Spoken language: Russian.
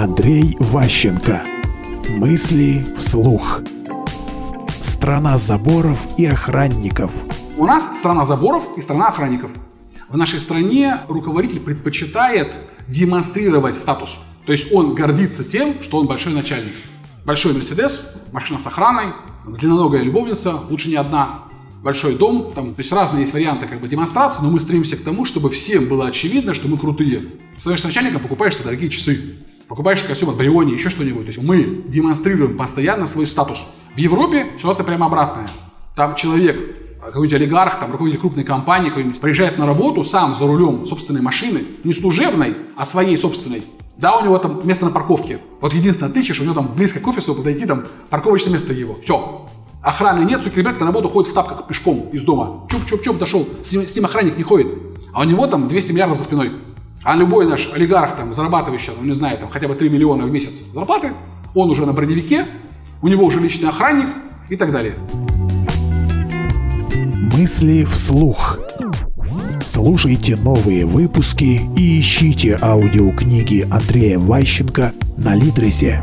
Андрей Ващенко. Мысли вслух. Страна заборов и охранников. У нас страна заборов и страна охранников. В нашей стране руководитель предпочитает демонстрировать статус. То есть он гордится тем, что он большой начальник. Большой Мерседес, машина с охраной, длинноногая любовница, лучше не одна, большой дом, там, то есть разные есть варианты как бы демонстрации, но мы стремимся к тому, чтобы всем было очевидно, что мы крутые. Становишься начальником, покупаешь себе дорогие часы, покупаешь костюм от Бриони, еще что-нибудь. То есть мы демонстрируем постоянно свой статус. В Европе ситуация прямо обратная. Там человек, какой-нибудь олигарх, там, руководитель крупной компании какой-нибудь, приезжает на работу сам за рулем собственной машины, не служебной, а своей собственной. Да, у него там место на парковке. Вот единственное отличие, что у него там близко к офису подойти, там парковочное место его. Все. Охраны нет, Цукерберг на работу ходит в тапках пешком из дома. Чуп-чуп-чуп дошел, с ним, с ним охранник не ходит. А у него там 200 миллиардов за спиной. А любой наш олигарх, там, зарабатывающий, ну не знаю, там, хотя бы 3 миллиона в месяц зарплаты, он уже на броневике, у него уже личный охранник и так далее. Мысли вслух. Слушайте новые выпуски и ищите аудиокниги Андрея Ващенко на Литресе.